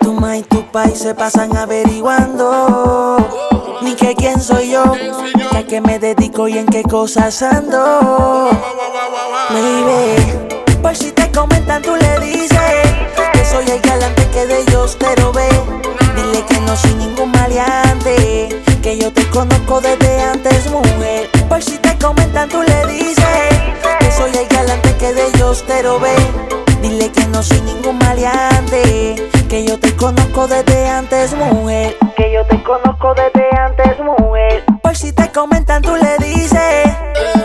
Tu ma y tu país se pasan averiguando. Ni que quién soy yo, que a qué me dedico y en qué cosas ando. Baby, por si te comentan tú le dices conozco desde antes mujer Por si te comentan tú le dices Que soy el galante que de ellos te ve Dile que no soy ningún maleante. Que yo te conozco desde antes, mujer. Que yo te conozco desde antes, mujer. Por si te comentan, tú le dices.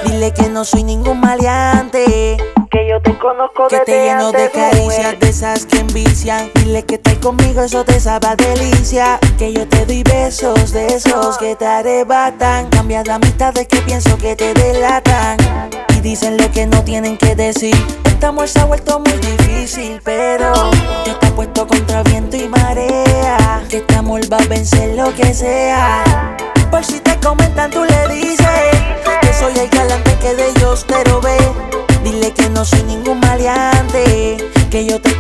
Dile que no soy ningún maleante. Que yo te conozco que te lleno de caricias de esas que envician. Dile que estás conmigo, eso te sabe a delicia. Que yo te doy besos de esos que te arrebatan. Cambia la mitad de que pienso que te delatan. Y dicen lo que no tienen que decir. Esta amor se ha vuelto muy difícil, pero yo te puesto contra viento y marea. Que este amor va a vencer lo que sea. Por si te comentan, tú le dices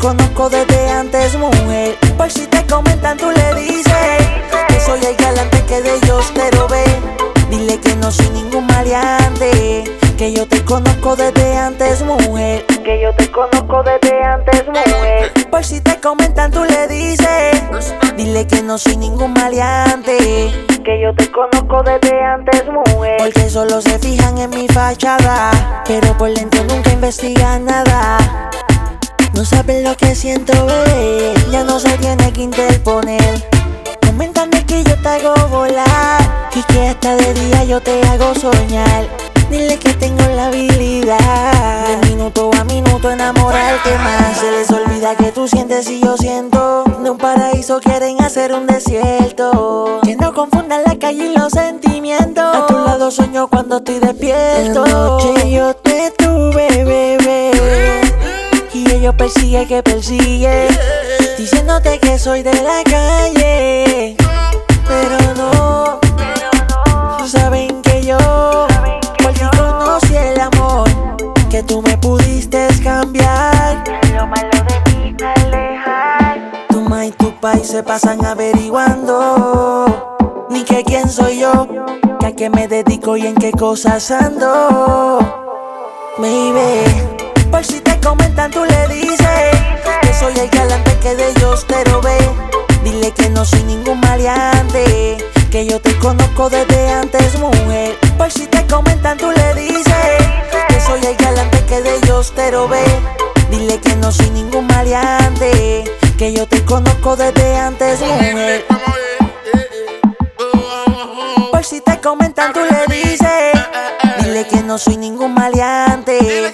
conozco desde antes, mujer. Por si te comentan, tú le dices que soy el galante que de ellos te ve. Dile que no soy ningún maleante, que yo te conozco desde antes, mujer que yo te conozco desde antes, mujer. Por si te comentan, tú le dices. Dile que no soy ningún maleante. Que yo te conozco desde antes, mujer. Porque solo se fijan en mi fachada. Pero por dentro nunca investigan nada. No saben lo que siento, bebé. Ya no se tiene que interponer. Coméntame que yo te hago volar. Y que hasta de día yo te hago soñar. Dile que tengo la habilidad de minuto a minuto enamorarte más. Se les olvida que tú sientes y yo siento. De un paraíso quieren hacer un desierto. Que no confundan la calle y los sentimientos. A tu lado sueño cuando estoy despierto. Anoche yo te tuve, bebé. Y ellos persigue que persigue. Diciéndote que soy de la calle. Pero no, saben que yo que tú me pudiste cambiar. Lo malo de mí alejar. Tu ma y tu país se pasan averiguando. Ni que quién soy yo, que a qué me dedico y en qué cosas ando. Baby, por si te comentan, tú que de ellos te ve. Dile que no soy ningún maleante, que yo te conozco desde antes, mujer. Por si te comentan, tú le dices soy el galante que de ellos te ve. Dile que no soy ningún maleante, que yo te conozco desde antes, mujer. Por si te comentan, tú le dices. Dile que no soy ningún maleante.